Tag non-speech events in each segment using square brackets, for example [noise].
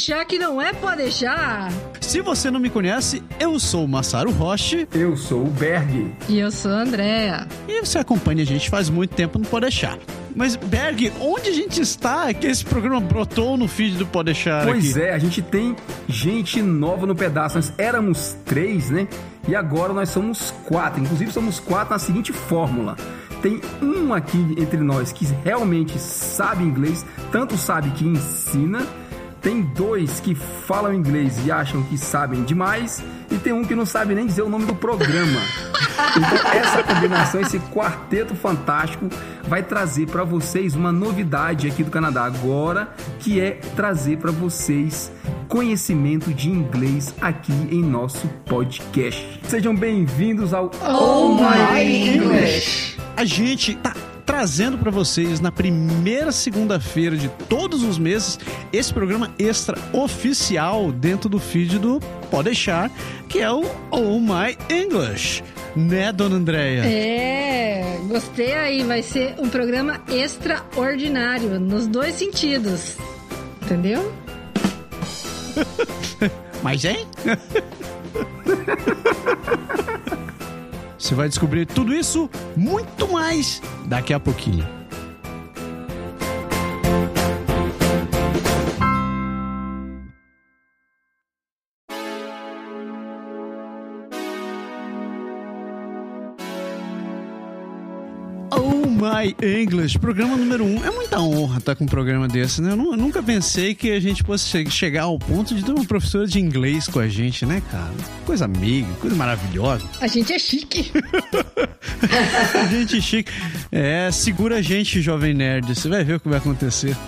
deixar que não é pode deixar. Se você não me conhece, eu sou o Massaro Roche. Eu sou o Berg. E eu sou a Andrea. E você acompanha a gente faz muito tempo, não pode deixar. Mas, Berg, onde a gente está que esse programa brotou no feed do Pode Deixar Pois aqui? é, a gente tem gente nova no pedaço. Nós éramos três, né? E agora nós somos quatro. Inclusive, somos quatro na seguinte fórmula. Tem um aqui entre nós que realmente sabe inglês, tanto sabe que ensina. Tem dois que falam inglês e acham que sabem demais. E tem um que não sabe nem dizer o nome do programa. Então, essa combinação, esse quarteto fantástico, vai trazer para vocês uma novidade aqui do Canadá agora, que é trazer para vocês conhecimento de inglês aqui em nosso podcast. Sejam bem-vindos ao Oh My English. A gente tá trazendo para vocês na primeira segunda-feira de todos os meses esse programa extra oficial dentro do feed do Pode Deixar, que é o Oh My English. Né, dona Andréia? É, gostei aí. Vai ser um programa extraordinário, nos dois sentidos. Entendeu? [laughs] Mas, hein? [laughs] Você vai descobrir tudo isso, muito mais, daqui a pouquinho. My English, programa número um. É muita honra estar com um programa desse, né? Eu, nu- eu nunca pensei que a gente fosse che- chegar ao ponto de ter uma professora de inglês com a gente, né, cara? Coisa amiga, coisa maravilhosa. A gente é chique. [laughs] gente chique. É, segura a gente, jovem nerd. Você vai ver o que vai acontecer. [laughs]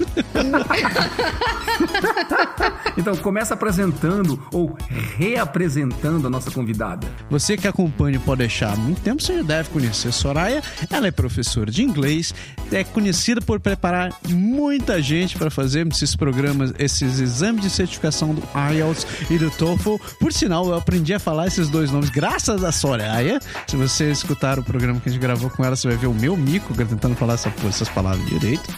Então, começa apresentando ou reapresentando a nossa convidada. Você que acompanha o Pode Deixar há muito tempo, você já deve conhecer Soraya. Ela é professora de inglês, é conhecida por preparar muita gente para fazer esses programas, esses exames de certificação do IELTS e do TOEFL. Por sinal, eu aprendi a falar esses dois nomes graças a Soraya. Se você escutar o programa que a gente gravou com ela, você vai ver o meu mico tentando falar essa- essas palavras direito.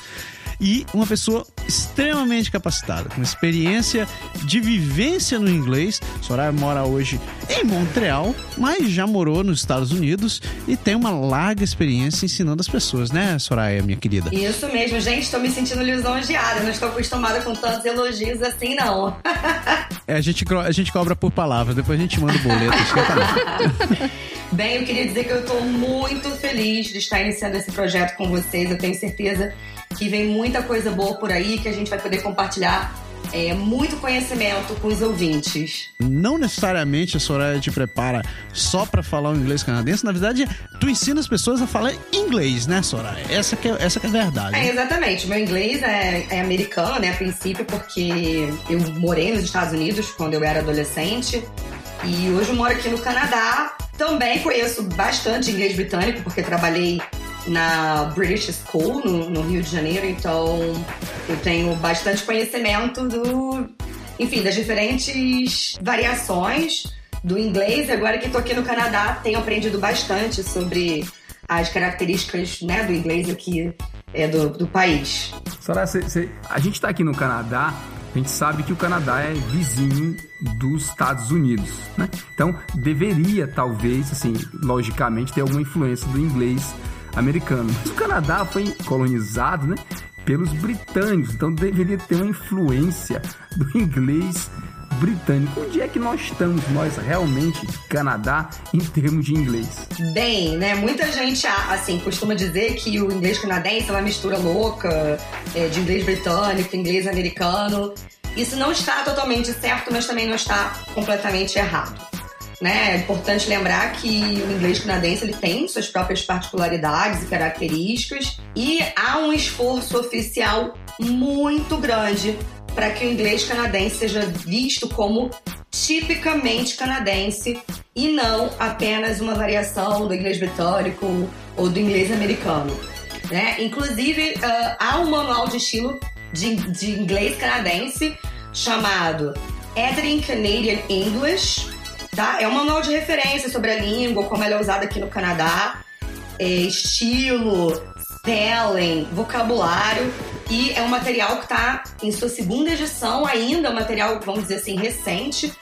E uma pessoa extremamente capacitada, com experiência de vivência no inglês. Soraya mora hoje em Montreal, mas já morou nos Estados Unidos e tem uma larga experiência ensinando as pessoas, né, Soraya, minha querida? Isso mesmo, gente, tô me sentindo lisonjeada. Não estou acostumada com tantos elogios assim, não. [laughs] É, a, gente, a gente cobra por palavras, depois a gente manda o boleto. esquenta. [laughs] Bem, eu queria dizer que eu tô muito feliz de estar iniciando esse projeto com vocês. Eu tenho certeza que vem muita coisa boa por aí, que a gente vai poder compartilhar é, muito conhecimento com os ouvintes. Não necessariamente a Soraya te prepara só pra falar o inglês canadense, na verdade, tu ensina as pessoas a falar inglês, né, Soraya? Essa que é, essa que é a verdade. É, exatamente. Meu inglês é, é americano, né, a princípio, porque eu morei nos Estados Unidos quando eu era adolescente. E hoje eu moro aqui no Canadá. Também conheço bastante inglês britânico, porque trabalhei na British School, no, no Rio de Janeiro. Então, eu tenho bastante conhecimento do... Enfim, das diferentes variações do inglês. Agora que estou aqui no Canadá, tenho aprendido bastante sobre as características né, do inglês aqui é, do, do país. Cê- a gente está aqui no Canadá, a gente sabe que o Canadá é vizinho dos Estados Unidos, né? Então, deveria, talvez, assim, logicamente, ter alguma influência do inglês americano. Mas o Canadá foi colonizado, né? Pelos britânicos, então deveria ter uma influência do inglês britânico. Onde é que nós estamos, nós realmente, Canadá, em termos de inglês? Bem, né? Muita gente, assim, costuma dizer que o inglês canadense é uma mistura louca é, de inglês britânico, inglês americano. Isso não está totalmente certo, mas também não está completamente errado. Né? É importante lembrar que o inglês canadense ele tem suas próprias particularidades e características e há um esforço oficial muito grande para que o inglês canadense seja visto como tipicamente canadense e não apenas uma variação do inglês britânico ou do inglês americano. Né? Inclusive, ah, há um manual de estilo de, de inglês canadense chamado Editing Canadian English. Tá? É um manual de referência sobre a língua, como ela é usada aqui no Canadá, é, estilo, spelling, vocabulário. E é um material que está em sua segunda edição, ainda é um material, vamos dizer assim, recente,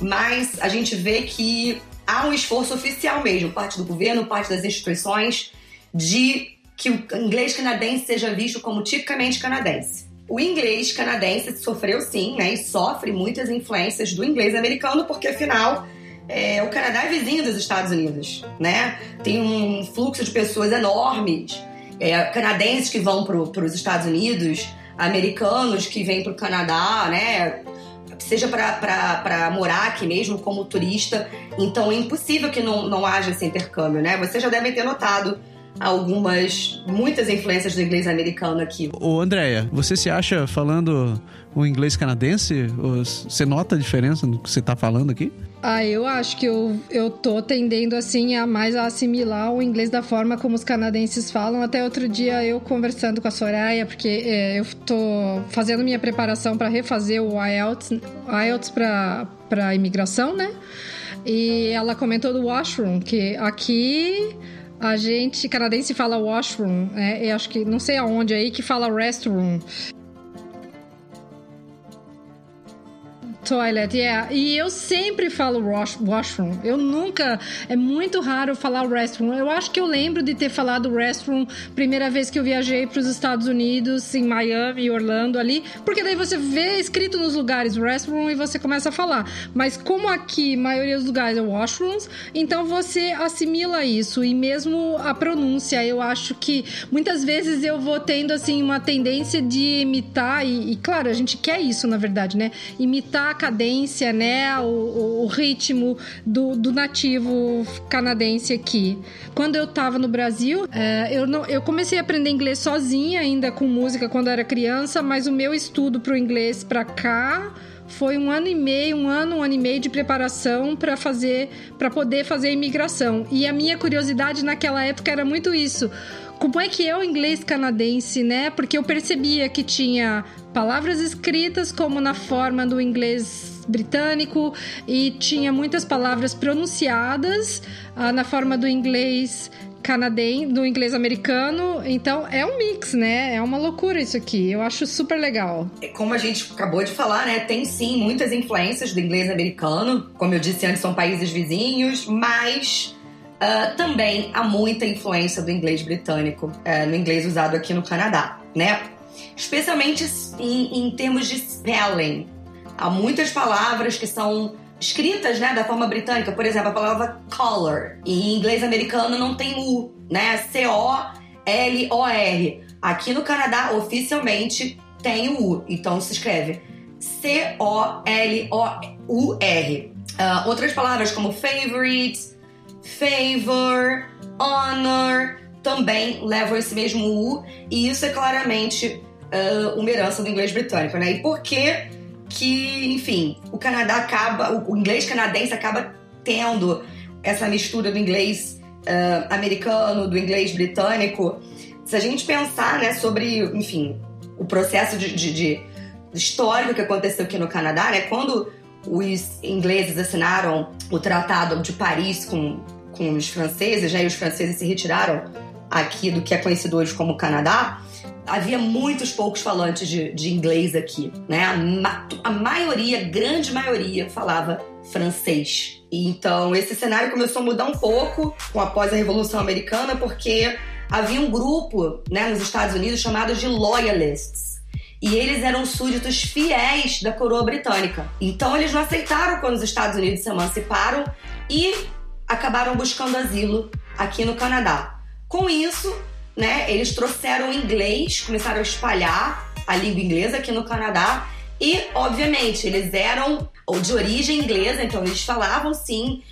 mas a gente vê que há um esforço oficial mesmo, parte do governo, parte das instituições, de que o inglês canadense seja visto como tipicamente canadense. O inglês canadense sofreu sim, né, e sofre muitas influências do inglês americano, porque afinal é, o Canadá é vizinho dos Estados Unidos, né? Tem um fluxo de pessoas enormes, é, canadenses que vão para os Estados Unidos, americanos que vêm para o Canadá, né? Seja para morar aqui mesmo como turista. Então é impossível que não, não haja esse intercâmbio, né? Vocês já devem ter notado algumas, muitas influências do inglês americano aqui. Ô, Andréia, você se acha falando o inglês canadense? Você nota a diferença no que você está falando aqui? Ah, eu acho que eu, eu tô tendendo, assim, a mais a assimilar o inglês da forma como os canadenses falam. Até outro dia eu conversando com a Soraya, porque é, eu tô fazendo minha preparação para refazer o IELTS, IELTS para imigração, né? E ela comentou do washroom, que aqui a gente, canadense, fala washroom. É, eu acho que, não sei aonde aí, que fala restroom. Toilet, yeah. E eu sempre falo wash, washroom. Eu nunca. É muito raro falar restroom. Eu acho que eu lembro de ter falado restroom primeira vez que eu viajei para os Estados Unidos, em Miami, Orlando ali. Porque daí você vê escrito nos lugares restroom e você começa a falar. Mas como aqui, maioria dos lugares é washrooms, então você assimila isso. E mesmo a pronúncia, eu acho que muitas vezes eu vou tendo assim uma tendência de imitar. E, e claro, a gente quer isso, na verdade, né? Imitar a cadência, né, o, o ritmo do, do, nativo canadense aqui. Quando eu tava no Brasil, é, eu, não, eu comecei a aprender inglês sozinha, ainda com música, quando era criança, mas o meu estudo pro inglês pra cá foi um ano e meio, um ano, um ano e meio de preparação para fazer, para poder fazer a imigração. E a minha curiosidade naquela época era muito isso como é que é o inglês canadense, né? Porque eu percebia que tinha palavras escritas como na forma do inglês britânico e tinha muitas palavras pronunciadas ah, na forma do inglês canadense, do inglês americano. Então é um mix, né? É uma loucura isso aqui. Eu acho super legal. É, como a gente acabou de falar, né? Tem sim muitas influências do inglês americano. Como eu disse antes, são países vizinhos, mas Uh, também há muita influência do inglês britânico uh, no inglês usado aqui no Canadá, né? Especialmente em, em, termos de spelling. Há muitas palavras que são escritas né, da forma britânica. Por exemplo, a palavra color. Em inglês americano não tem U, né? C-O-L-O-R. Aqui no Canadá, oficialmente, tem o U. Então se escreve C-O-L-O-U-R. Uh, outras palavras como favorite, favor, honor, também levam esse mesmo U, e isso é claramente uh, uma herança do inglês britânico, né? E por que que, enfim, o Canadá acaba, o inglês canadense acaba tendo essa mistura do inglês uh, americano, do inglês britânico? Se a gente pensar, né, sobre, enfim, o processo de, de, de histórico que aconteceu aqui no Canadá, né? Quando os ingleses assinaram o Tratado de Paris com com os franceses, né, e os franceses se retiraram aqui do que é conhecido hoje como Canadá, havia muitos poucos falantes de, de inglês aqui, né? A, ma a maioria, grande maioria, falava francês. E então esse cenário começou a mudar um pouco após a Revolução Americana, porque havia um grupo, né, nos Estados Unidos chamado de loyalists. E eles eram súditos fiéis da coroa britânica. Então eles não aceitaram quando os Estados Unidos se emanciparam e acabaram buscando asilo aqui no Canadá. Com isso, né, eles trouxeram o inglês, começaram a espalhar a língua inglesa aqui no Canadá e, obviamente, eles eram de origem inglesa, então eles falavam sim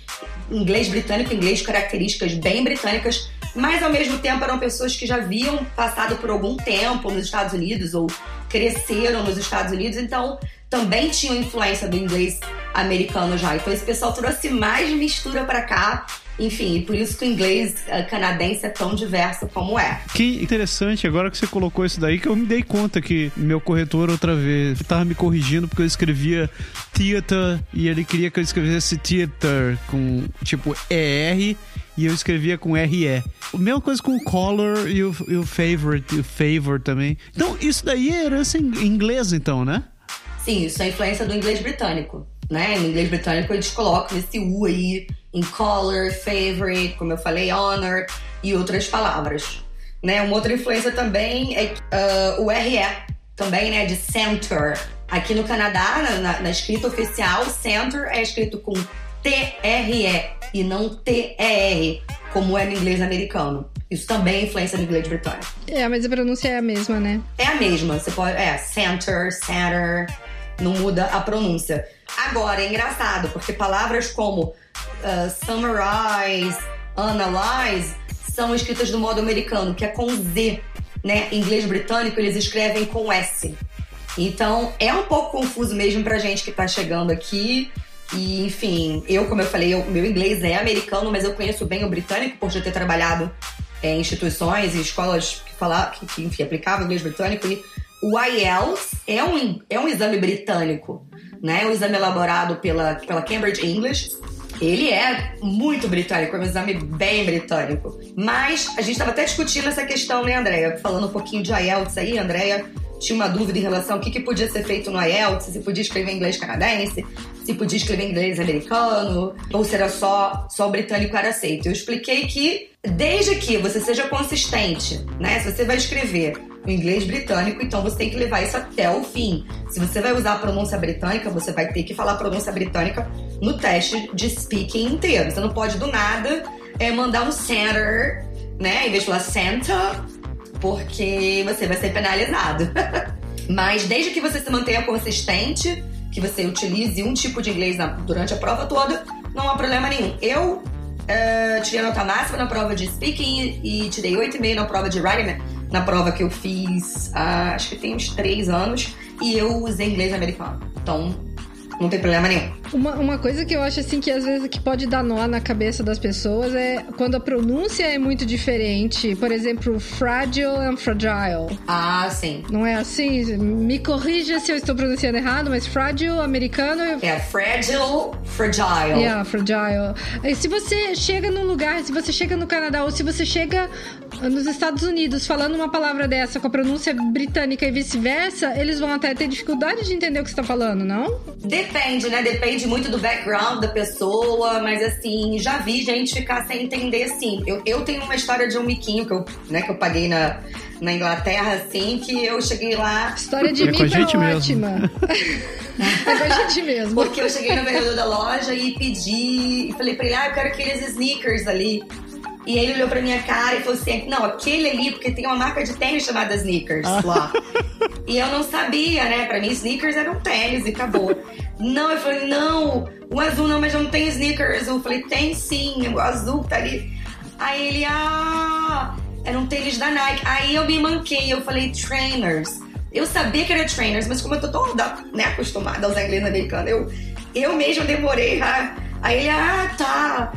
inglês britânico, inglês características bem britânicas, mas ao mesmo tempo eram pessoas que já haviam passado por algum tempo nos Estados Unidos ou cresceram nos Estados Unidos, então também tinham influência do inglês americano já. Então esse pessoal trouxe mais mistura para cá Enfim, por isso que o inglês uh, canadense é tão diverso como é. Que interessante, agora que você colocou isso daí, que eu me dei conta que meu corretor outra vez estava me corrigindo porque eu escrevia theater e ele queria que eu escrevesse theater com tipo ER e eu escrevia com RE. Mesma coisa com o color e o, e o favorite, o favor também. Então, isso daí é herança inglesa, então, né? Sim, isso é influência do inglês britânico. Né? No inglês britânico eles colocam esse U aí em color, favorite, como eu falei, honor e outras palavras. Né? Uma outra influência também é uh, o RE, também, né? De center. Aqui no Canadá, na, na escrita oficial, center é escrito com T-R-E e não T-E-R, como é no inglês americano. Isso também é influência no inglês britânico. É, mas a pronúncia é a mesma, né? É a mesma. Você pode. É, center, center. Não muda a pronúncia. Agora, é engraçado, porque palavras como uh, summarize, analyze são escritas do modo americano, que é com Z. Né? Em inglês britânico, eles escrevem com S. Então, é um pouco confuso mesmo pra gente que tá chegando aqui. E, enfim, eu, como eu falei, o meu inglês é americano, mas eu conheço bem o britânico por já ter trabalhado é, em instituições e escolas que, falar, que, que enfim, aplicavam inglês britânico. E o IELTS é um, é um exame britânico, né? É um exame elaborado pela, pela Cambridge English. Ele é muito britânico, é um exame bem britânico. Mas a gente estava até discutindo essa questão, né, Andréia? Falando um pouquinho de IELTS aí, Andréia tinha uma dúvida em relação ao que, que podia ser feito no IELTS, se podia escrever em inglês canadense, se podia escrever inglês americano, ou se era só, só o britânico era aceito. Eu expliquei que, desde que você seja consistente, né? Se você vai escrever o inglês britânico, então você tem que levar isso até o fim. Se você vai usar a pronúncia britânica, você vai ter que falar a pronúncia britânica no teste de speaking inteiro. Você não pode do nada é, mandar um center, né? Em vez de falar Santa, porque você vai ser penalizado. [laughs] Mas desde que você se mantenha consistente, que você utilize um tipo de inglês na, durante a prova toda, não há problema nenhum. Eu uh, tirei a nota máxima na prova de speaking e, tirei 8,5 na prova de writing, na prova que eu fiz, uh, acho que tem uns 3 anos, e eu usei inglês americano. Então, não tem problema nenhum. Uma, uma coisa que eu acho assim que às vezes que pode dar nó na cabeça das pessoas é quando a pronúncia é muito diferente. Por exemplo, fragile and fragile. Ah, sim. Não é assim? Me corrija se eu estou pronunciando errado, mas fragile americano. É fragile, fragile. Yeah, fragile. E se você chega num lugar, se você chega no Canadá ou se você chega nos Estados Unidos falando uma palavra dessa com a pronúncia britânica e vice-versa, eles vão até ter dificuldade de entender o que você está falando, não? Depende, né? Depende muito do background da pessoa, mas assim, já vi gente ficar sem entender, sim. Eu, eu tenho uma história de um miquinho que eu, né, que eu paguei na, na Inglaterra, assim, que eu cheguei lá. História de é mico é ótima. [laughs] é com a gente mesmo. Porque eu cheguei no vendedor da loja e pedi, e falei pra ele, ah, eu quero aqueles sneakers ali. E ele olhou pra minha cara e falou assim: Não, aquele ali, porque tem uma marca de tênis chamada Sneakers ah. lá. e eu não sabia, né? Pra mim, sneakers eram tênis e acabou. não, eu falei: Não, o azul não, mas não tem sneakers. Eu falei: Tem sim, o azul tá ali. Aí ele: Ah, era um tênis da Nike. Aí eu me manquei, eu falei: Trainers. Eu sabia que era trainers, mas como eu tô toda né, acostumada a usar inglês americano, eu, eu mesmo demorei a. Aí ele, ah, tá.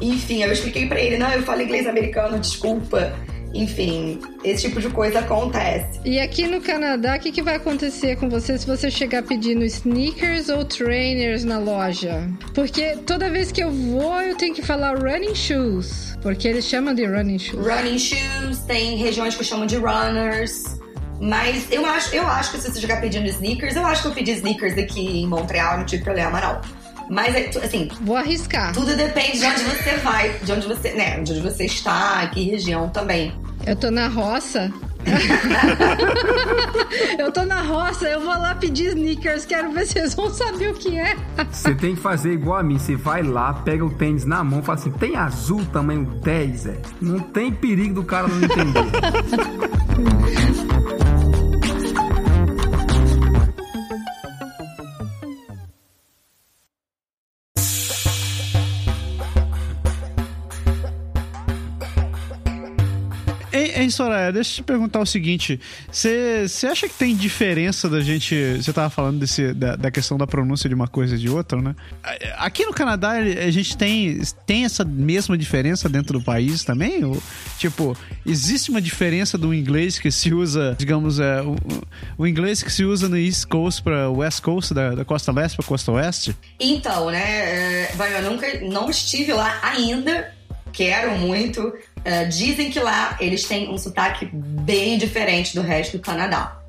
Enfim, eu expliquei para ele, não, eu falo inglês americano, desculpa. Enfim, esse tipo de coisa acontece. E aqui no Canadá, o que, que vai acontecer com você se você chegar pedindo sneakers ou trainers na loja? Porque toda vez que eu vou, eu tenho que falar running shoes. Porque eles chamam de running shoes. Running shoes, tem regiões que chamam de runners. Mas eu acho, eu acho que se você chegar pedindo sneakers, eu acho que eu pedi sneakers aqui em Montreal, não tive problema não. Mas, é, assim. Vou arriscar. Tudo depende de onde você vai, de onde você, né? De onde você está, que região também. Eu tô na roça. [laughs] eu tô na roça, eu vou lá pedir sneakers, quero ver se vocês vão saber o que é. Você tem que fazer igual a mim, você vai lá, pega o tênis na mão, fala assim: tem azul tamanho 10, é? Não tem perigo do cara não entender. [laughs] Ei, Soraya, deixa eu te perguntar o seguinte: você acha que tem diferença da gente. Você tava falando desse, da, da, questão da pronúncia de uma coisa e de outra, né? Aqui no Canadá, a gente tem, tem essa mesma diferença dentro do país também? Ou, tipo, existe uma diferença do inglês que se usa, digamos, é, o, o inglês que se usa no East Coast para West Coast, da, da costa leste para costa oeste? Então, né? É, eu nunca não estive lá ainda, quero muito Uh, dizem que lá eles têm um sotaque bem diferente do resto do Canadá.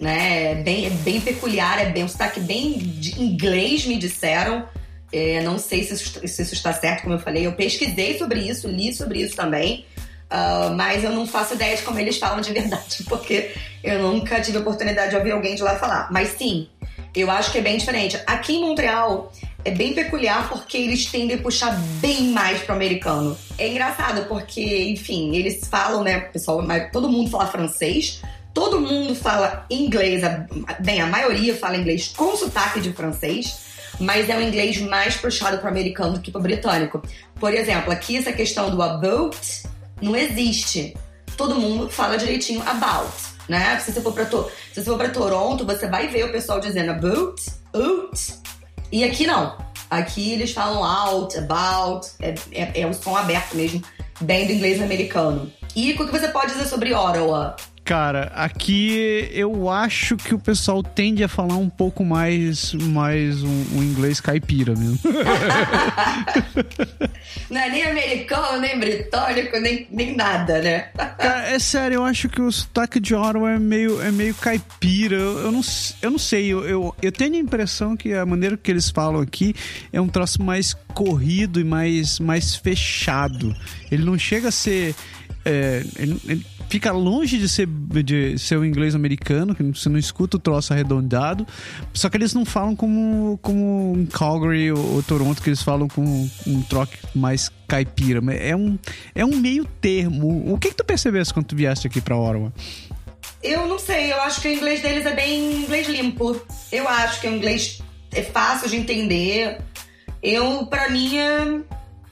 Né? É bem, é bem peculiar, é bem um sotaque bem de inglês, me disseram. É, não sei se isso, se isso, está certo, como eu falei. Eu pesquisei sobre isso, li sobre isso também. Uh, mas eu não faço ideia de como eles falam de verdade, [laughs] porque eu nunca tive oportunidade de ouvir alguém de lá falar. Mas sim, eu acho que é bem diferente. Aqui em Montreal, é bem peculiar porque eles tendem a puxar bem mais pro americano. É engraçado porque, enfim, eles falam, né, pessoal, todo mundo fala francês, todo mundo fala inglês, bem, a maioria fala inglês com sotaque de francês, mas é um inglês mais puxado pro americano do que pro britânico. Por exemplo, aqui essa questão do about não existe. Todo mundo fala direitinho about, né? Se você for para se você for para Toronto, você vai ver o pessoal dizendo about, out, e aqui não. Aqui eles falam out, about, é, é, é o som aberto mesmo, bem do inglês americano. E o que você pode dizer sobre Ottawa? Cara, aqui eu acho que o pessoal tende a falar um pouco mais, mais um, um inglês caipira mesmo. [laughs] Não é nem americano, nem britânico, nem, nem nada, né? Cara, é sério, eu acho que o sotaque de Ottawa é meio, é meio caipira. Eu, eu, não, eu não sei, eu, eu, eu tenho a impressão que a maneira que eles falam aqui é um troço mais corrido e mais, mais fechado. Ele não chega a ser. É, ele, ele fica longe de ser, de ser o inglês americano, que você não escuta o troço arredondado. Só que eles não falam como, como Calgary ou, ou Toronto, que eles falam com um troque mais caipira. É um, é um meio termo. O que, que tu percebeste quando tu vieste aqui pra Ottawa? Eu não sei, eu acho que o inglês deles é bem inglês limpo. Eu acho que o inglês é fácil de entender. Eu, para mim, é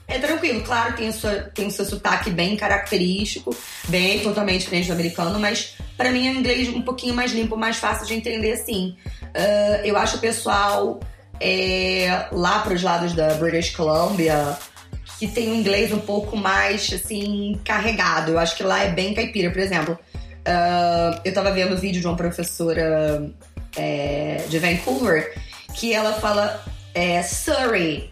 é tranquilo, claro, tem o, seu, tem o seu sotaque bem característico, bem totalmente diferente do americano, mas para mim é um inglês um pouquinho mais limpo, mais fácil de entender, sim. Uh, eu acho o pessoal é, lá para os lados da British Columbia que tem um inglês um pouco mais, assim, carregado. Eu acho que lá é bem caipira, por exemplo. Uh, eu tava vendo o vídeo de uma professora é, de Vancouver que ela fala é, Surrey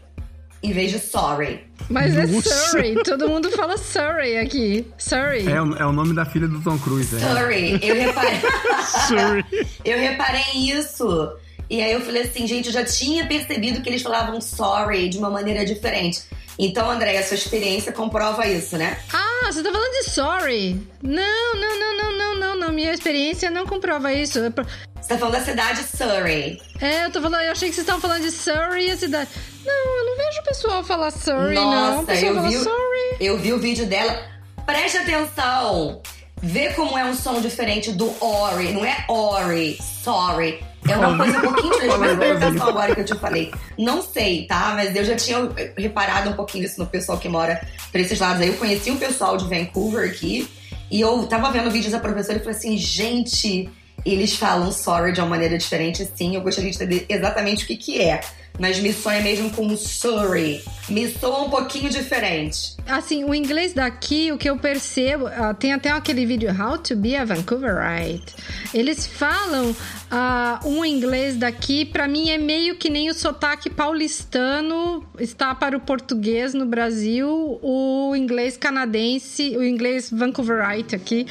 em vez de sorry. Mas é Nossa. é Surrey, todo mundo fala Surrey aqui. Surrey. É, é, o nome da filha do Tom Cruise. É. Surrey, eu reparei. [laughs] Surrey. eu reparei isso. E aí eu falei assim, gente, eu já tinha percebido que eles falavam sorry de uma maneira diferente. Então, André, a sua experiência comprova isso, né? Ah, você tá falando de sorry? Não, não, não, não, não, não, não. Minha experiência não comprova isso. Você tá falando da cidade Surrey. É, eu tô falando, eu achei que vocês estavam falando de Surrey, a cidade. Não, eu não vejo o pessoal falar Surrey, Nossa, não. O pessoal eu fala vi, Surrey. Eu vi o vídeo dela. Preste atenção. Vê como é um som diferente do Ori. Não é Ori, sorry. É uma coisa um pouquinho diferente. Mas presta atenção agora que eu te falei. Não sei, tá? Mas eu já tinha reparado um pouquinho isso no pessoal que mora pra esses lados aí. Eu conheci um pessoal de Vancouver aqui. E eu tava vendo vídeos da professora e falei assim, gente eles falam sorry de uma maneira diferente, sim. Eu gostaria de saber exatamente o que, que é. Mas me sonha mesmo com sorry. Me soa um pouquinho diferente. Assim, o inglês daqui, o que eu percebo, uh, tem até aquele vídeo How to be a Vancouverite. Eles falam uh, um inglês daqui, para mim é meio que nem o sotaque paulistano está para o português no Brasil, o inglês canadense, o inglês Vancouverite aqui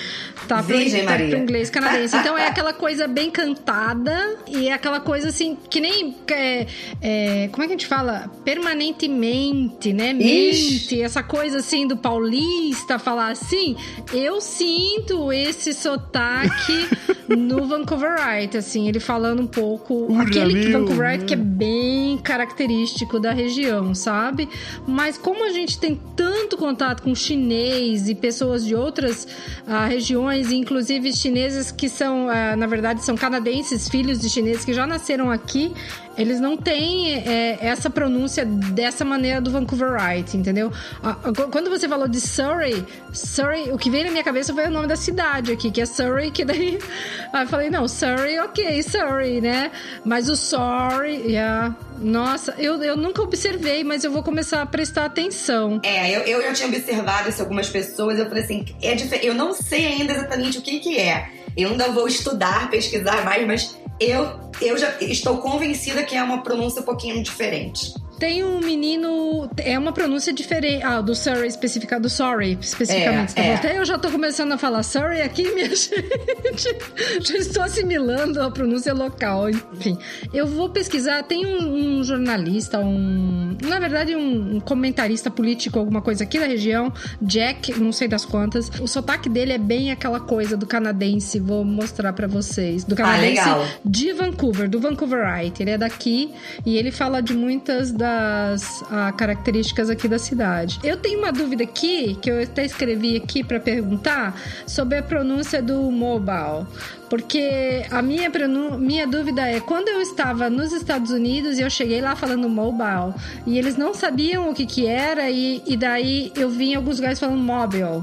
tá para o inglês canadense. Então é aquela coisa bem cantada e é aquela coisa assim que nem é, é, como é que a gente fala permanentemente, né? Mente, essa coisa assim do paulista falar assim. Eu sinto esse sotaque [laughs] no Vancouverite, assim, ele falando um pouco Ura aquele meu, Vancouverite que é bem característico da região, sabe? Mas como a gente tem tanto contato com chinês e pessoas de outras uh, regiões, inclusive chineses que são, uh, na verdade, são canadenses, filhos de chineses que já nasceram aqui, Eles não têm é, essa pronúncia dessa maneira do Vancouverite, entendeu? Quando você falou de Surrey, Surrey, o que veio na minha cabeça foi o nome da cidade aqui, que é Surrey, que daí. [laughs] Aí eu falei, não, Surrey, ok, Surrey, né? Mas o sorry, yeah. Nossa, eu, eu nunca observei, mas eu vou começar a prestar atenção. É, eu, eu já tinha observado isso algumas pessoas, eu falei assim, é. Eu não sei ainda exatamente o que, que é. Eu ainda vou estudar, pesquisar mais, mas eu, eu já estou convencida que é uma pronúncia um pouquinho diferente. Tem um menino. É uma pronúncia diferente. Ah, do Surrey especificado. Do Sorry, especificamente. É, é. Até eu já tô começando a falar Surrey aqui, [laughs] minha gente. já estou assimilando a pronúncia local. Enfim. Eu vou pesquisar. Tem um, um jornalista, um. Na verdade, um, um, comentarista político, alguma coisa aqui da região. Jack, não sei das quantas. O sotaque dele é bem aquela coisa do canadense. Vou mostrar para vocês. Do ah, canadense ah, de Vancouver, do Vancouverite. Ele é daqui e ele fala de muitas das uh, características aqui da cidade. Eu tenho uma dúvida aqui, que eu até escrevi aqui para perguntar, sobre a pronúncia do mobile. Porque a minha, minha dúvida é, quando eu estava nos Estados Unidos e eu cheguei lá falando mobile, e eles não sabiam o que que era, e, e daí eu vi em alguns lugares falando mobile.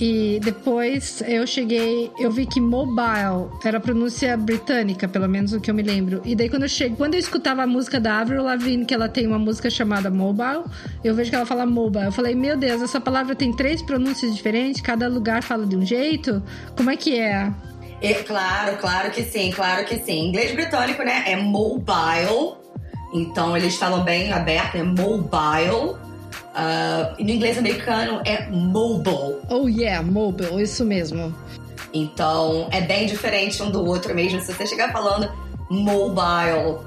E depois eu cheguei, eu vi que mobile era a pronúncia britânica, pelo menos o que eu me lembro. E daí quando eu cheguei, quando eu escutava a música da Avril Lavigne, que ela tem uma música chamada Mobile, eu vejo que ela fala mobile. Eu falei, meu Deus, essa palavra tem três pronúncias diferentes, cada lugar fala de um jeito. Como é que é? é claro, claro que sim, claro que sim. Inglês britânico, né, é mobile. Então eles falam bem aberto, é mobile. Uh, no inglês americano é mobile. Oh yeah, mobile, isso mesmo. Então é bem diferente um do outro mesmo. Se você chegar falando mobile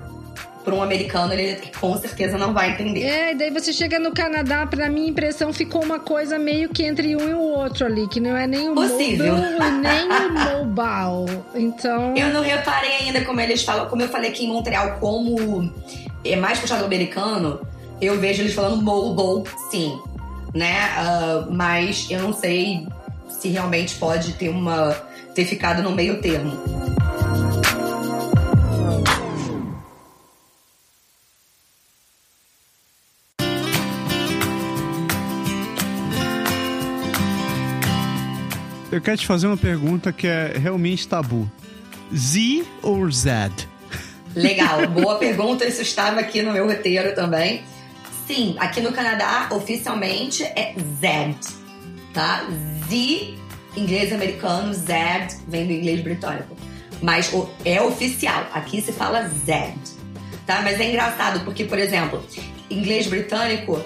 para um americano, ele com certeza não vai entender. É, e daí você chega no Canadá, pra minha impressão, ficou uma coisa meio que entre um e o outro ali, que não é nem o Possível. mobile e nem o [laughs] mobile. Então. Eu não reparei ainda como eles falam, como eu falei aqui em Montreal, como é mais puxado americano eu vejo eles falando mobile, sim, né? Uh, mas eu não sei se realmente pode ter uma ter ficado no meio termo. Eu quero te fazer uma pergunta que é realmente tabu. Z ou Z? Legal, boa pergunta. Isso estava aqui no meu roteiro também. Sim, aqui no Canadá, oficialmente é Z, tá? Z, inglês americano, Z vem do inglês britânico. Mas é oficial, aqui se fala Z, tá? Mas é engraçado porque, por exemplo, inglês britânico, uh,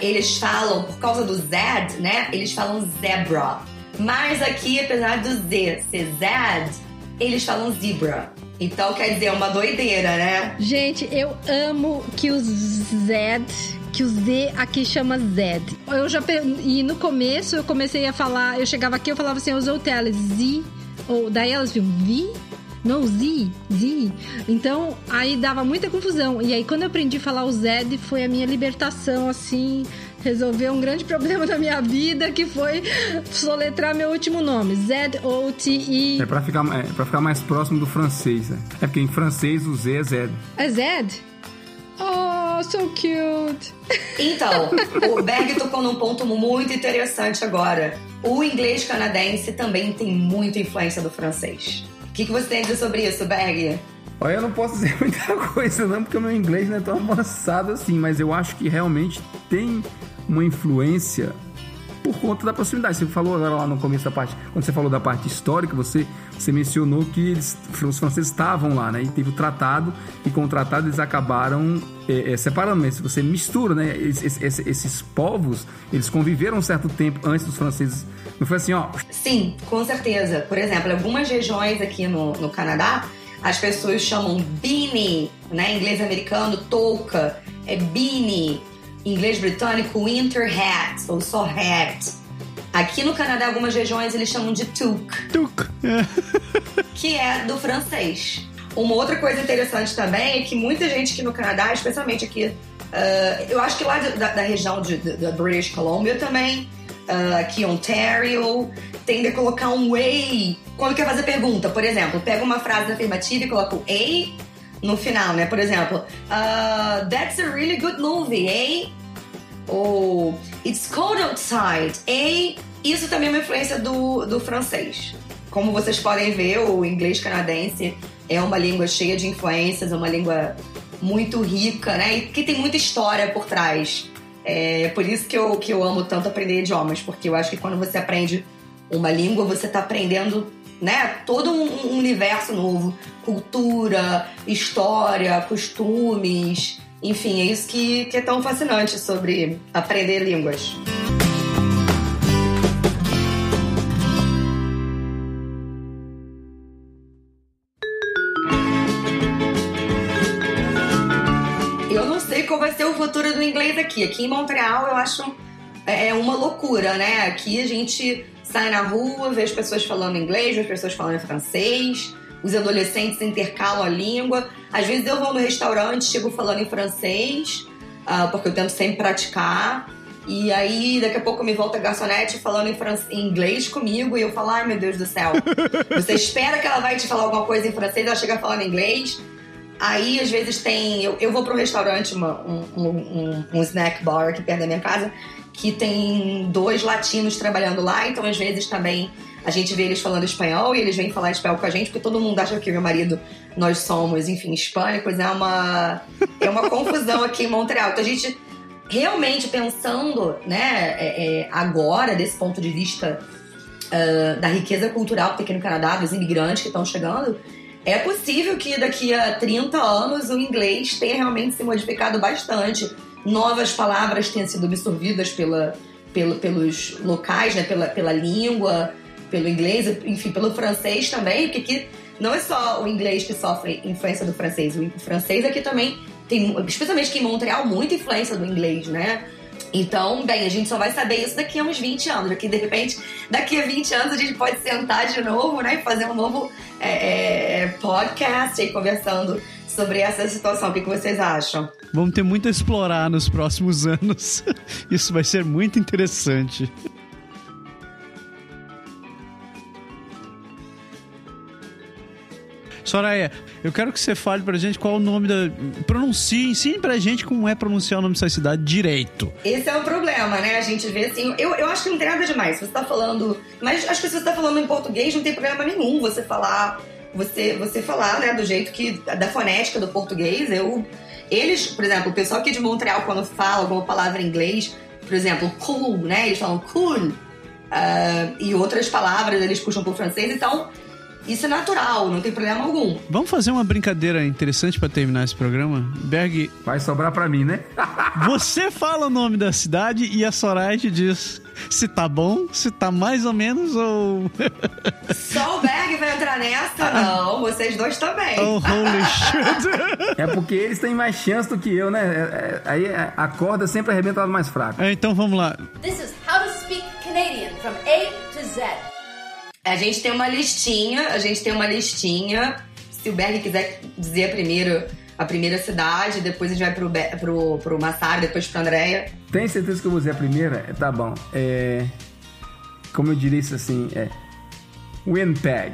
eles falam, por causa do Z, né? Eles falam zebra. Mas aqui, apesar do Z ser Z, eles falam zebra. Então quer dizer, é uma doideira, né? Gente, eu amo que o Z que o Z aqui chama Z. Eu já e no começo eu comecei a falar, eu chegava aqui eu falava assim, eu usei o tele Z, ou daí elas viam Vi, não, Z, Z. Então, aí dava muita confusão. E aí, quando eu aprendi a falar o Z, foi a minha libertação, assim resolver um grande problema da minha vida, que foi soletrar meu último nome, Z-O-T-I. É pra ficar, é pra ficar mais próximo do francês, né? É porque em francês o Z é Z. É Z? Oh, so cute! Então, [laughs] o Berg tocou num ponto muito interessante agora. O inglês canadense também tem muita influência do francês. O que, que você tem a dizer sobre isso, Berg? Olha, eu não posso dizer [laughs] muita coisa não, porque o meu inglês não é tão avançado assim, mas eu acho que realmente tem uma influência por conta da proximidade. Você falou agora lá no começo da parte, quando você falou da parte histórica, você, você mencionou que eles, os franceses estavam lá, né? E teve o tratado, e com o tratado eles acabaram é, é, separando. Mas você mistura, né? Esses, esses, povos, eles conviveram um certo tempo antes dos franceses. Não foi assim, ó? Sim, com certeza. Por exemplo, algumas regiões aqui no, no Canadá, as pessoas chamam beanie, né? Em inglês americano, touca, é beanie inglês britânico, winter hat, ou só hat. Aqui no Canadá, algumas regiões eles chamam de toque. Toque. [laughs] que é do francês. Uma outra coisa interessante também é que muita gente aqui no Canadá, especialmente aqui, uh, eu acho que lá da, da região de, da British Columbia também, uh, aqui Ontario, tende a colocar um way quando quer fazer pergunta. Por exemplo, pega uma frase afirmativa e coloca o a no final, né? Por exemplo, uh, That's a really good movie, eh? Ou It's cold outside, eh? Isso também é uma influência do, do francês. Como vocês podem ver, o inglês canadense é uma língua cheia de influências, é uma língua muito rica, né? E que tem muita história por trás. É por isso que eu, que eu amo tanto aprender idiomas, porque eu acho que quando você aprende uma língua, você está aprendendo né, todo um universo novo. Cultura, história, costumes. Enfim, é isso que, que é tão fascinante sobre aprender línguas. futuro do inglês aqui. Aqui em Montreal eu acho é, é uma loucura, né? Aqui a gente sai na rua, vê as pessoas falando inglês, vê as pessoas falando francês, os adolescentes intercalam a língua. Às vezes eu vou no restaurante, chego falando em francês, uh, porque eu tento sempre praticar. E aí, daqui a pouco me volta a garçonete falando em, em, inglês comigo e eu falo, ai meu Deus do céu. Você espera que ela vai te falar alguma coisa em francês, ela chega falando inglês. Aí, às vezes, tem. Eu, eu vou para um restaurante, uma, um, um, um, snack bar aqui perto da minha casa, que tem dois latinos trabalhando lá, então às vezes também a gente vê eles falando espanhol e eles vêm falar espanhol com a gente, porque todo mundo acha que meu marido, nós somos, enfim, hispânicos. É uma, é uma confusão aqui em Montreal. Então a gente realmente pensando, né, é, é, agora, desse ponto de vista uh, da riqueza cultural que tem aqui no Canadá, dos imigrantes que estão chegando é possível que daqui a 30 anos o inglês tenha realmente se modificado bastante. Novas palavras tenham sido absorvidas pela, pelo, pelos locais, né? pela, pela língua, pelo inglês, enfim, pelo francês também, porque aqui não é só o inglês que sofre influência do francês, o francês aqui também tem, especialmente aqui em Montreal, muita influência do inglês, né? Então, bem, a gente só vai saber isso daqui a uns 20 anos. Aqui, de repente, daqui a 20 anos a gente pode sentar de novo, né? E fazer um novo é, é, podcast aí conversando sobre essa situação. O que, que vocês acham? Vamos ter muito a explorar nos próximos [laughs] anos. Isso vai ser muito interessante. Soraya, eu quero que você fale pra gente qual é o nome da. Pronuncie, ensine pra gente como é pronunciar o nome dessa cidade direito. Esse é o problema, né? A gente vê assim. Eu, eu acho que não tem nada demais. Você tá falando. Mas acho que se você tá falando em português, não tem problema nenhum você falar. Você, você falar, né, do jeito que. da fonética do português. Eu. Eles, por exemplo, o pessoal aqui de Montreal, quando fala alguma palavra em inglês, por exemplo, cool, né? Eles falam cool. Uh, e outras palavras eles puxam pro francês. Então, isso é natural, não tem problema algum. Vamos fazer uma brincadeira interessante para terminar esse programa? Berg. Vai sobrar para mim, né? [laughs] você fala o nome da cidade e a Soraya te diz se tá bom, se tá mais ou menos ou. [laughs] Só o Berg vai entrar nessa? Não, vocês dois também. Oh, holy [laughs] shit. É porque eles têm mais chance do que eu, né? É, é, aí a corda sempre arrebenta o mais fraco. É, então vamos lá. This is how to speak Canadian from A to Z. A gente tem uma listinha, a gente tem uma listinha. Se o Berg quiser dizer primeiro a primeira cidade, depois a gente vai pro, pro, pro Massaro, depois pro Andréia. Tem certeza que eu vou dizer a primeira? É, tá bom. É... Como eu diria isso assim? É... Winnipeg.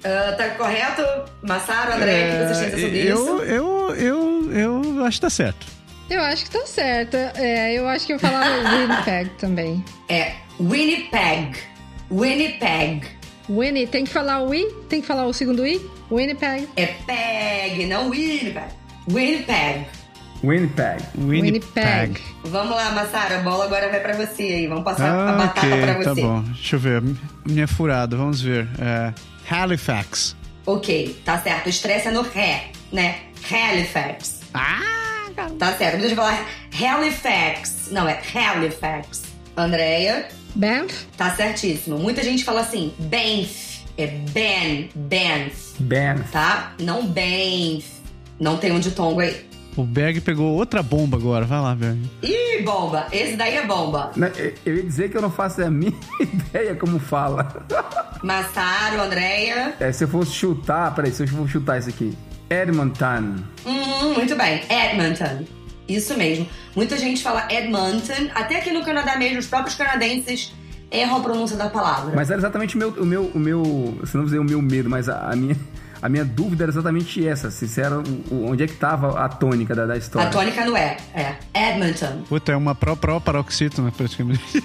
Uh, tá correto? Massaro, André, é, o que vocês têm sobre eu, isso? Eu, eu, eu, eu acho que tá certo. Eu acho que tá certo. É, eu acho que eu falava [laughs] Winnipeg também. É, Winnipeg. Winnipeg. Winnie, tem que falar o I? Tem que falar o segundo I? Winnipeg. É peg, não Winnipeg. Winnipeg. Winnipeg. Winnipeg. Vamos lá, Massara, a bola agora vai pra você aí. Vamos passar ah, a batata okay, pra tá você. Tá bom, deixa eu ver. Minha furada, vamos ver. É, Halifax. Ok, tá certo. O estresse é no ré, né? Halifax. Ah, cara. Tá certo. Deixa eu falar Halifax. Não, é Halifax. Andréia. Banff? Tá certíssimo. Muita gente fala assim, Banff. É Ben, Banff. Banff. Tá? Não Banff. Não tem um ditongo aí. O Berg pegou outra bomba agora. Vai lá, Berg. Ih, bomba. Esse daí é bomba. Eu ia dizer que eu não faço a [laughs] minha ideia como fala. Massaro, Andréia. É, se eu fosse chutar... Peraí, se eu for chutar isso aqui. Edmonton. Hum, muito bem. Edmonton. Isso mesmo. Muita gente fala Edmonton. Até aqui no Canadá mesmo, os próprios canadenses erram a pronúncia da palavra. Mas era exatamente o meu, o meu, o meu se não dizer o meu medo, mas a, a minha A minha dúvida era exatamente essa, se isso era o- o- onde é que tava a tônica da, da história. A tônica não é. É. Edmonton. Puta, é uma pró pró paroxítona, praticamente.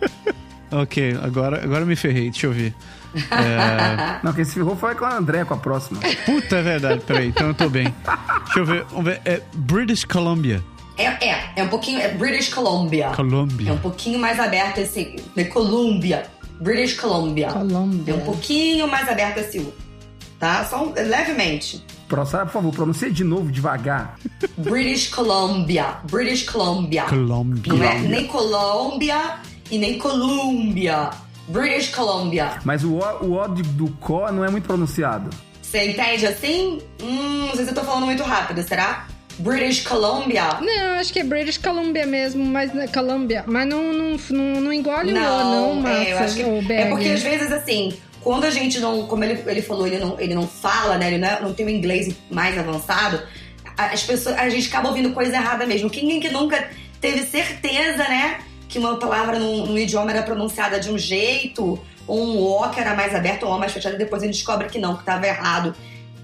[laughs] ok, agora, agora eu me ferrei, deixa eu ver. É, [laughs] Não, quem se ferrou foi com a André, com a próxima. Puta, é verdade, peraí, então eu tô bem. Deixa eu ver, vamos ver. É British Columbia. É, é, é um pouquinho. É British Columbia. Columbia. É um pouquinho mais aberto esse. De Columbia. British Columbia. Columbia. É um pouquinho mais aberto esse U. Tá? Só um- levemente. Pro- Sara, por favor, pronuncia de novo, devagar. [laughs] British Columbia. British Columbia. Columbia. Não é nem Colômbia e nem Colômbia. British Columbia. Mas o O, o o de- do có não é muito pronunciado. Você entende assim? Hum, não sei se eu tô falando muito rápido, será? British Columbia. Não, acho que é British Columbia mesmo, mas Columbia, mas não, não, não, não engole o O, não, Massa, é, acho que, o é porque às vezes assim, quando a gente não, como ele, ele falou, ele não, ele não fala, né? Ele não, é- não tem o inglês mais avançado, a- as pessoas, a gente acaba ouvindo coisa errada mesmo. Quem que nunca teve certeza, né? Que uma palavra num, num idioma era pronunciada de um jeito, ou um O que era mais aberto, ou um O mais fechado, e depois gente descobre que não, que estava errado.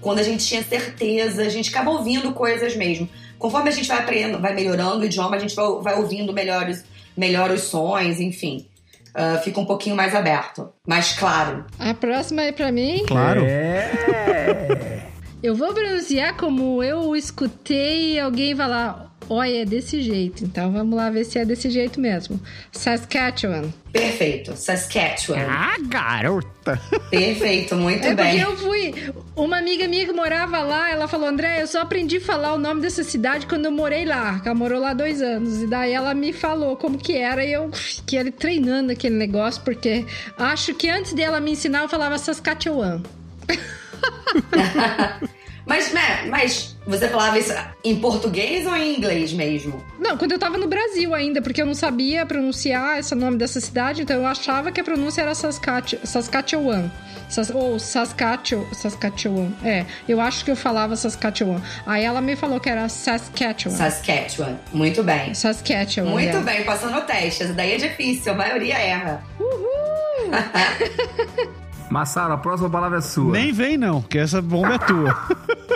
Quando a gente tinha certeza, a gente acaba ouvindo coisas mesmo. Conforme a gente vai aprendendo, vai melhorando o idioma, a gente vai, vai ouvindo melhores, melhores sons, enfim. Ah, fica um pouquinho mais aberto. Mais claro. A próxima é pra mim. Claro. É. Eu vou pronunciar como eu escutei alguém falar. Olha, é desse jeito. Então vamos lá ver se é desse jeito mesmo. Saskatchewan. Perfeito. Saskatchewan. Ah, garota. Perfeito, muito é bem. porque eu fui. Uma amiga minha que morava lá, ela falou: André, eu só aprendi a falar o nome dessa cidade quando eu morei lá. que Ela morou lá dois anos. E daí ela me falou como que era. E eu fiquei ali treinando aquele negócio, porque acho que antes dela me ensinar, eu falava Saskatchewan. [laughs] Mas, mas você falava isso em português ou em inglês mesmo? Não, quando eu tava no Brasil ainda, porque eu não sabia pronunciar esse nome dessa cidade, então eu achava que a pronúncia era Saskatchewan. Saskatchewan. Sas- ou Saskatchewan, Saskatchewan. É, eu acho que eu falava Saskatchewan. Aí ela me falou que era Saskatchewan. Saskatchewan. Muito bem. Saskatchewan. Muito é. bem, passando o teste. Essa daí é difícil, a maioria erra. [laughs] Massaro, a próxima palavra é sua. Nem vem, não, que essa bomba é tua. [laughs]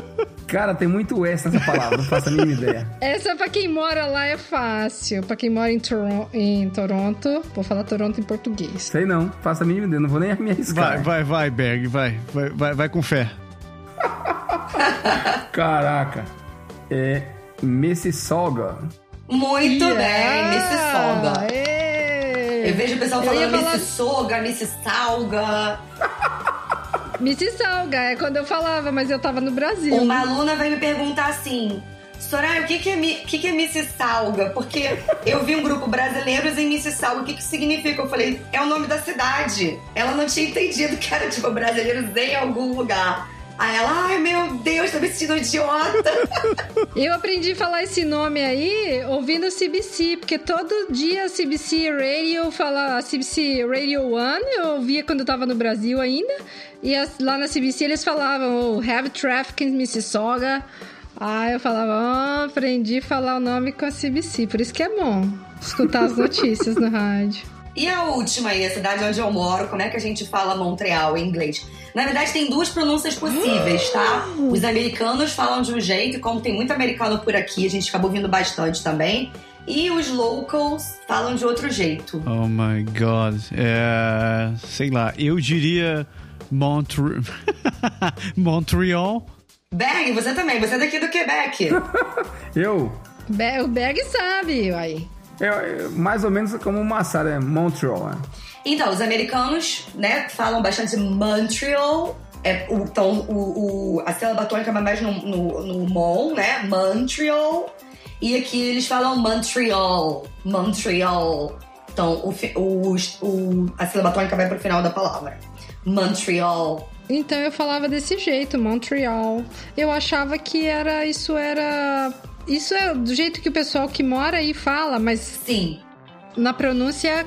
Cara, tem muito S nessa palavra, não faço a mínima ideia. [laughs] Essa pra quem mora lá é fácil. Pra quem mora em, Toron- em Toronto, vou falar Toronto em português. Sei não, faço a mínima ideia, não vou nem me arriscar. Vai, vai, vai, Berg, vai. Vai, vai, vai com fé. [laughs] Caraca. É Mississauga. Muito bem, Yeah! Mississauga. Ê! Eu vejo o pessoal falando falar- Mississauga, [laughs] Mississalga. Mississauga, é quando eu falava, mas eu tava no Brasil. Uma aluna vai me perguntar assim: Soraya, o que, que, é, que, que é Mississalga? Porque eu vi um grupo brasileiros em Mississalga, o que, que significa? Eu falei: é o nome da cidade. Ela não tinha entendido que era tipo brasileiros em algum lugar. Aí ela, ai meu Deus, tô me sentindo idiota. Eu aprendi a falar esse nome aí ouvindo o CBC, porque todo dia CBC Radio fala, CBC Radio One, eu ouvia quando eu tava no Brasil ainda, e as- lá na CBC eles falavam oh, Heavy Traffic in Mississauga. Aí eu falava, ah, aprendi a falar o nome com a CBC, por isso que é bom escutar as notícias no rádio. E a última aí, a cidade onde eu moro, como é que a gente fala Montreal em inglês? Na verdade, tem duas pronúncias possíveis, tá? Os americanos falam de um jeito, e como tem muito americano por aqui, a gente acaba ouvindo bastante também. E os locals falam de outro jeito. Oh my god. É. Sei lá, eu diria. Montre... [laughs] Montreal. Berg, você também, você é daqui do Quebec. [laughs] Eu, Be- o Berg sabe, aí. Eu, eu- mais ou menos como o Massaro, é Montreal. né? Então, os americanos, né, falam bastante Montreal. É, o, então, o, o- a sílaba tônica vai mais no, no, no Mon, né? Montreal. E aqui eles falam Montreal. Montreal. Então, o, o, o, a sílaba tônica vai pro final da palavra. Montreal. Então eu falava desse jeito, Montreal. Eu achava que era isso era isso é do jeito que o pessoal que mora aí fala, mas Sim. na pronúncia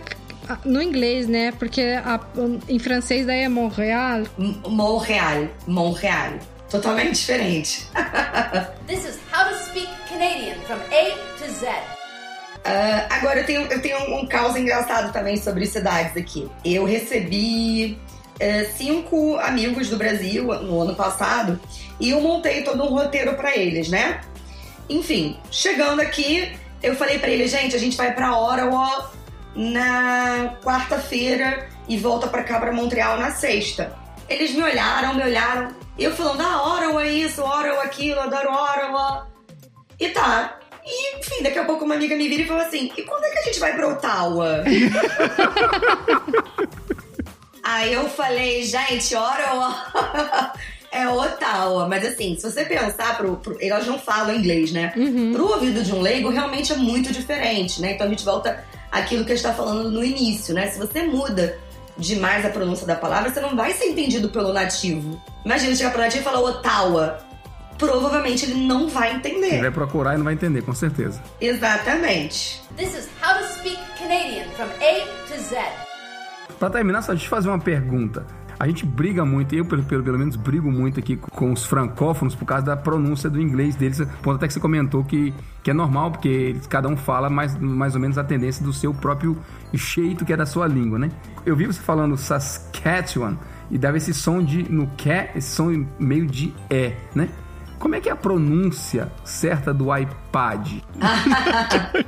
no inglês, né? Porque a- em francês daí é Montreal. Montreal. Montreal. Totalmente diferente. [laughs] This is How to Speak Canadian from A to Z. Ah, agora eu tenho, eu tenho um, um caos engraçado também sobre cidades aqui. Eu recebi é, cinco amigos do Brasil no ano passado e eu montei todo um roteiro para eles, né? Enfim, chegando aqui, eu falei para eles, gente, a gente vai para Ottawa na quarta-feira e volta para cá para Montreal na sexta. Eles me olharam, me olharam, eu falando, ah, Ottawa é isso, Ottawa aquilo, adoro Ottawa. E tá. E, enfim, daqui a pouco uma amiga me vira e falou assim: e quando é que a gente vai pra Ottawa? [laughs] Aí eu falei, gente, Ottawa é Ottawa. Mas assim, se você pensar, pro, pro, elas não falam inglês, né? Uhum. Pro ouvido de um leigo, realmente é muito diferente, né? Então a gente volta àquilo que a gente tá falando no início, né? Se você muda demais a pronúncia da palavra, você não vai ser entendido pelo nativo. Imagina chegar pro nativo e falar Ottawa. Provavelmente ele não vai entender. Ele vai procurar e não vai entender, com certeza. Exatamente. This is How to Speak Canadian from A to Z. Pra terminar, só deixa eu fazer uma pergunta. A gente briga muito, eu pelo, pelo, pelo menos brigo muito aqui com os francófonos por causa da pronúncia do inglês deles. Ponto até que você comentou que, que é normal, porque eles, cada um fala mais, mais ou menos a tendência do seu próprio jeito que é da sua língua, né? Eu vi você falando Saskatchewan e dava esse som de no que, esse som meio de é, né? Como é que é a pronúncia certa do iPad? [laughs]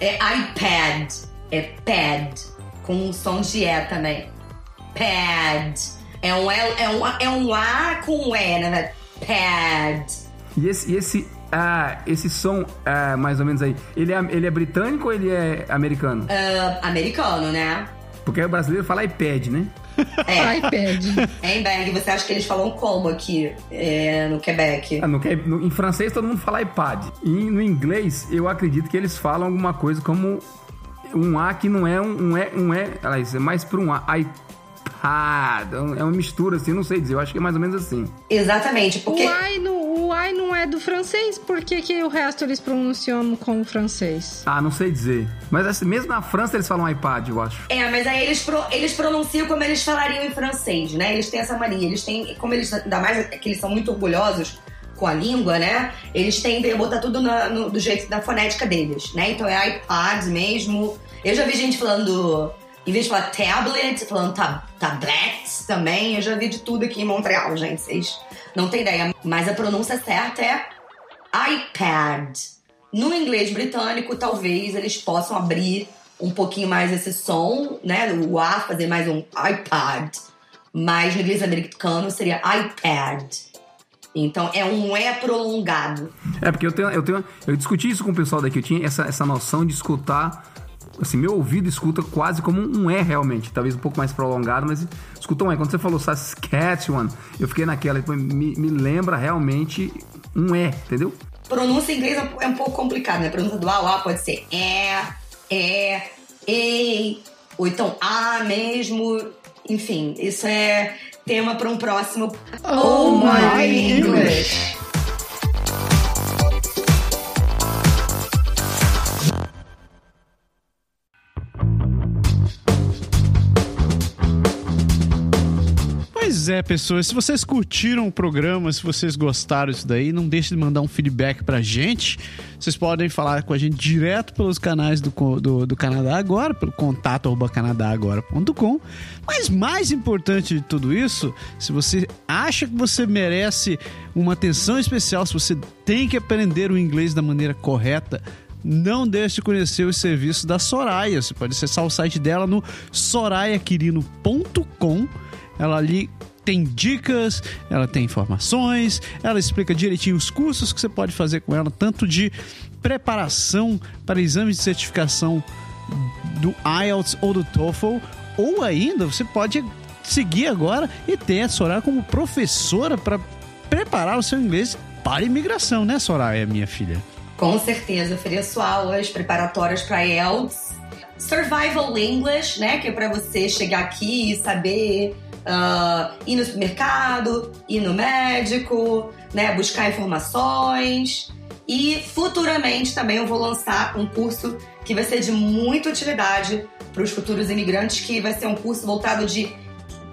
é iPad, é pad, com um som de E também. Pad. É um, é um, é um A com E, né? Pad. E esse, e esse, ah, esse som, ah, mais ou menos aí, ele é, ele é britânico ou ele é americano? Uh, americano, né? Porque o brasileiro fala iPad, né? É. [laughs] iPad. É, em Berg, você acha que eles falam como aqui é, no Quebec? Ah, no, no, em francês todo mundo fala iPad. E no inglês, eu acredito que eles falam alguma coisa como um A que não é um, um é, um é, aliás, é mais para um A. iPad. É uma mistura, assim, não sei dizer. Eu acho que é mais ou menos assim. Exatamente, porque... O I no, o I não é do francês, por que, que o resto eles pronunciam como francês? Ah, não sei dizer. Mas assim, mesmo na França eles falam iPad, eu acho. É, mas aí eles, pro, eles pronunciam como eles falariam em francês, né? Eles têm essa mania. Eles têm, como eles, ainda mais que eles são muito orgulhosos com a língua, né? Eles tendem a botar tudo na, no, do jeito da fonética deles, né? Então é iPad mesmo. Eu já vi gente falando em vez de falar tablet, falando tab tablets também. Eu já vi de tudo aqui em Montreal, gente. Vocês não têm ideia. Mas a pronúncia certa é iPad. No inglês britânico, talvez eles possam abrir um pouquinho mais esse som, né? O A fazer mais um iPad. Mas no inglês americano seria iPad. Então é um é prolongado. É, porque eu tenho, eu tenho. Eu discuti isso com o pessoal daqui, eu tinha essa, essa noção de escutar assim, meu ouvido escuta quase como um E realmente, talvez um pouco mais prolongado, mas escuta um E. Quando você falou Saskatchewan, eu fiquei naquela, me, me lembra realmente um E, entendeu? Pronúncia em inglês é um pouco complicado, né? A pronúncia do A pode ser é, é, ei, ou então A mesmo. Enfim, isso é tema para um próximo Oh, oh My English. English. Pois é, pessoas, se vocês curtiram o programa, se vocês gostaram disso daí, não deixe de mandar um feedback pra gente. Vocês podem falar com a gente direto pelos canais do, do, do Canadá Agora, pelo contato canadagora.com. Mas mais importante de tudo isso, se você acha que você merece uma atenção especial, se você tem que aprender o inglês da maneira correta, não deixe de conhecer os serviços da Soraya. Você pode acessar o site dela no sorayaquirino.com. Ela ali tem dicas, ela tem informações, ela explica direitinho os cursos que você pode fazer com ela, tanto de preparação para exames de certificação do IELTS ou do TOEFL, ou ainda você pode seguir agora e ter a Soraya como professora para preparar o seu inglês para imigração, né, Soraya, minha filha? Com certeza, ofereço aulas preparatórias para IELTS, Survival English, né, que é para você chegar aqui e saber uh, ir no supermercado, ir no médico, né, buscar informações. E futuramente também eu vou lançar um curso que vai ser de muita utilidade para os futuros imigrantes, que vai ser um curso voltado de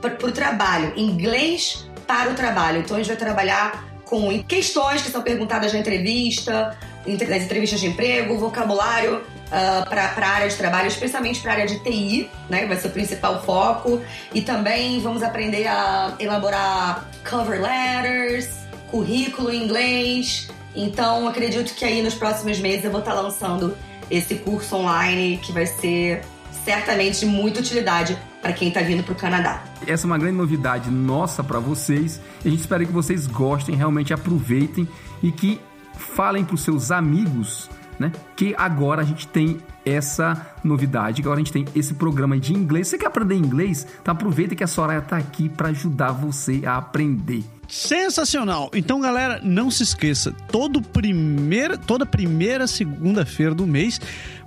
para o trabalho, inglês para o trabalho. Então a gente vai trabalhar com questões que são perguntadas na entrevista, nas entrevistas de emprego, vocabulário uh, para a área de trabalho, especialmente para a área de TI, né? Vai ser o principal foco. E também vamos aprender a elaborar cover letters, currículo em inglês. Então, acredito que aí nos próximos meses eu vou estar lançando esse curso online que vai ser certamente de muita utilidade para quem está vindo para o Canadá. Essa é uma grande novidade nossa para vocês. A gente espera que vocês gostem, realmente aproveitem e que falem para os seus amigos né? Que agora a gente tem essa novidade, agora a gente tem esse programa de inglês. Você quer aprender inglês? Então aproveita que a Soraya está aqui para ajudar você a aprender. Sensacional! Então, galera, não se esqueça, todo primeira, toda primeira segunda-feira do mês,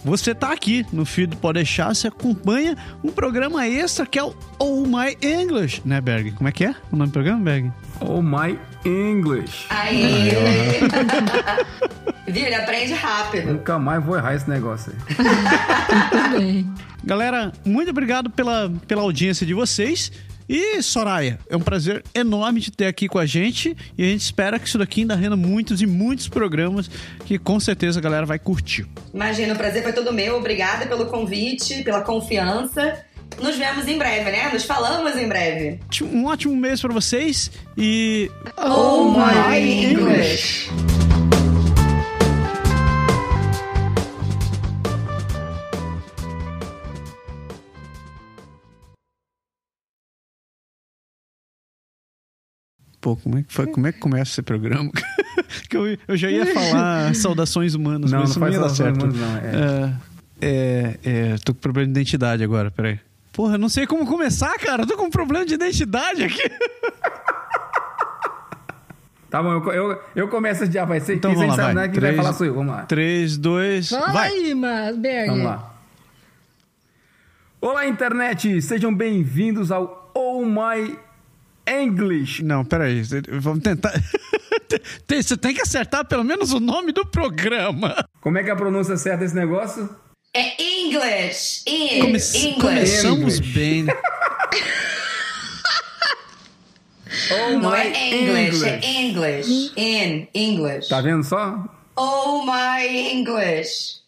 você tá aqui no feed do Pode Deixar, você acompanha um programa extra que é o Oh My English, né, Berg? Como é que é o nome do programa, Berg? Oh My English. Aí! [laughs] Viu? Ele aprende rápido. Nunca mais vou errar esse negócio aí. [laughs] Galera, muito obrigado pela, pela audiência de vocês. E Soraya, é um prazer enorme te ter aqui com a gente e a gente espera que isso daqui ainda renda muitos e muitos programas que com certeza a galera vai curtir. Imagina, o prazer foi todo meu. Obrigada pelo convite, pela confiança. Nos vemos em breve, né? Nos falamos em breve. Um ótimo mês para vocês e Oh, oh my English. Pô, como é que, foi, como é que começa esse programa? [laughs] que eu, eu já ia falar [laughs] saudações humanas, não, mas não, não ia dar certo. Humanos, não, é. É, é, tô com problema de identidade agora, peraí. Porra, eu não sei como começar, cara. Eu tô com um problema de identidade aqui. [laughs] Tá bom, eu, eu, eu começo a vai ser então, vamos lá, vai. Né, quem vai falar sou eu, vamos lá. 3, 2, Fala vai. aí, Berg. Vamos lá. Olá, internet! Sejam bem-vindos ao Oh My English. Não, peraí. Vamos tentar. [laughs] Você tem que acertar pelo menos o nome do programa. Como é que é a pronúncia certa desse negócio? É English. In, Come English. Começamos bem. [laughs] oh Não é English, English, é English. In English. Tá vendo só? Oh my English.